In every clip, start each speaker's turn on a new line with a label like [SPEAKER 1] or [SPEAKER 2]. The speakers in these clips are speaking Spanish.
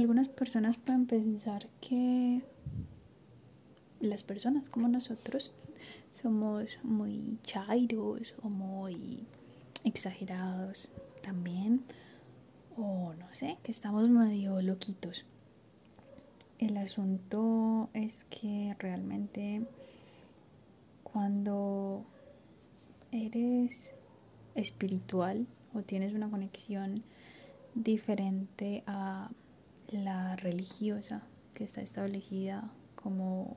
[SPEAKER 1] algunas personas pueden pensar que las personas como nosotros somos muy chairos o muy exagerados también o no sé, que estamos medio loquitos. El asunto es que realmente cuando eres espiritual o tienes una conexión diferente a la religiosa que está establecida como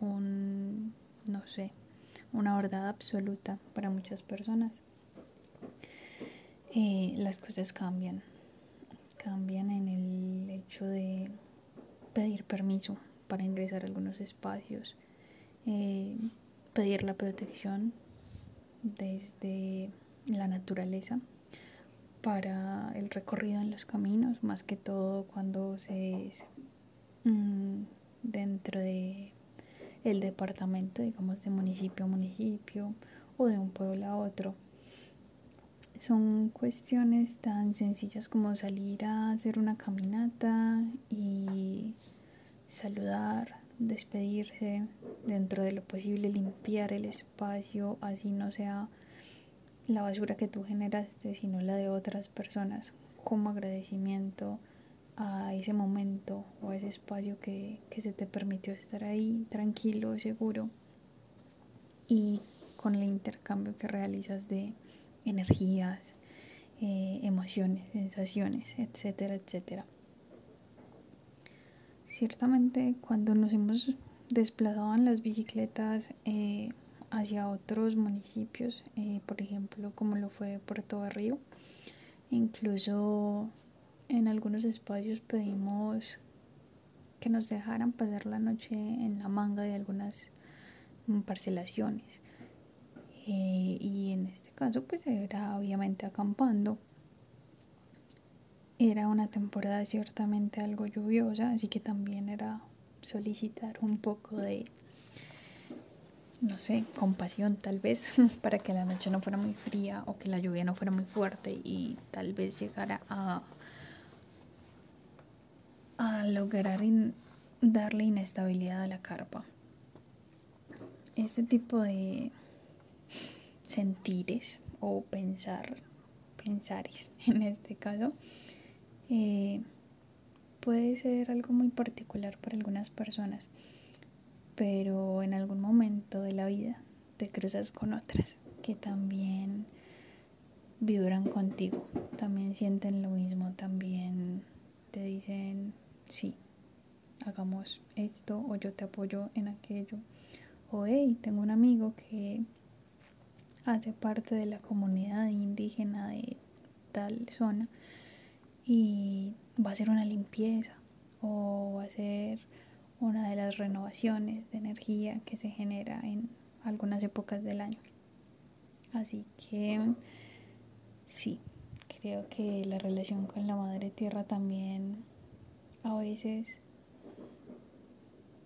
[SPEAKER 1] un, no sé, una verdad absoluta para muchas personas, eh, las cosas cambian. Cambian en el hecho de pedir permiso para ingresar a algunos espacios, eh, pedir la protección desde la naturaleza para el recorrido en los caminos, más que todo cuando se es mm, dentro de el departamento, digamos de municipio a municipio o de un pueblo a otro. Son cuestiones tan sencillas como salir a hacer una caminata y saludar, despedirse, dentro de lo posible limpiar el espacio, así no sea la basura que tú generaste, sino la de otras personas, como agradecimiento a ese momento o a ese espacio que, se te permitió estar ahí tranquilo, seguro y con el intercambio que realizas de energías, eh, emociones, sensaciones, etcétera, etcétera. Ciertamente cuando nos hemos desplazado en las bicicletas eh, hacia otros municipios, eh, por ejemplo como lo fue Puerto Río incluso en algunos espacios pedimos que nos dejaran pasar la noche en la manga de algunas parcelaciones. Eh, y en este caso pues era obviamente acampando. Era una temporada ciertamente algo lluviosa, así que también era solicitar un poco de, no sé, compasión tal vez, para que la noche no fuera muy fría o que la lluvia no fuera muy fuerte y tal vez llegara a, a lograr darle inestabilidad a la carpa. Este tipo de sentires o pensar, pensares en este caso, eh, puede ser algo muy particular para algunas personas, pero en algún momento de la vida te cruzas con otras que también vibran contigo, también sienten lo mismo, también te dicen sí, hagamos esto o yo te apoyo en aquello o hey, tengo un amigo que hace parte de la comunidad indígena de tal zona y va a ser una limpieza o va a ser una de las renovaciones de energía que se genera en algunas épocas del año. Así que sí, creo que la relación con la madre tierra también a veces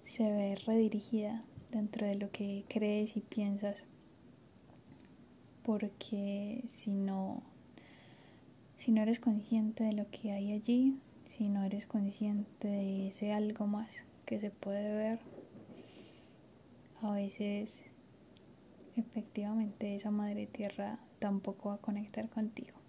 [SPEAKER 1] se ve redirigida dentro de lo que crees y piensas porque si no si no eres consciente de lo que hay allí, si no eres consciente de ese algo más que se puede ver, a veces efectivamente esa madre tierra tampoco va a conectar contigo.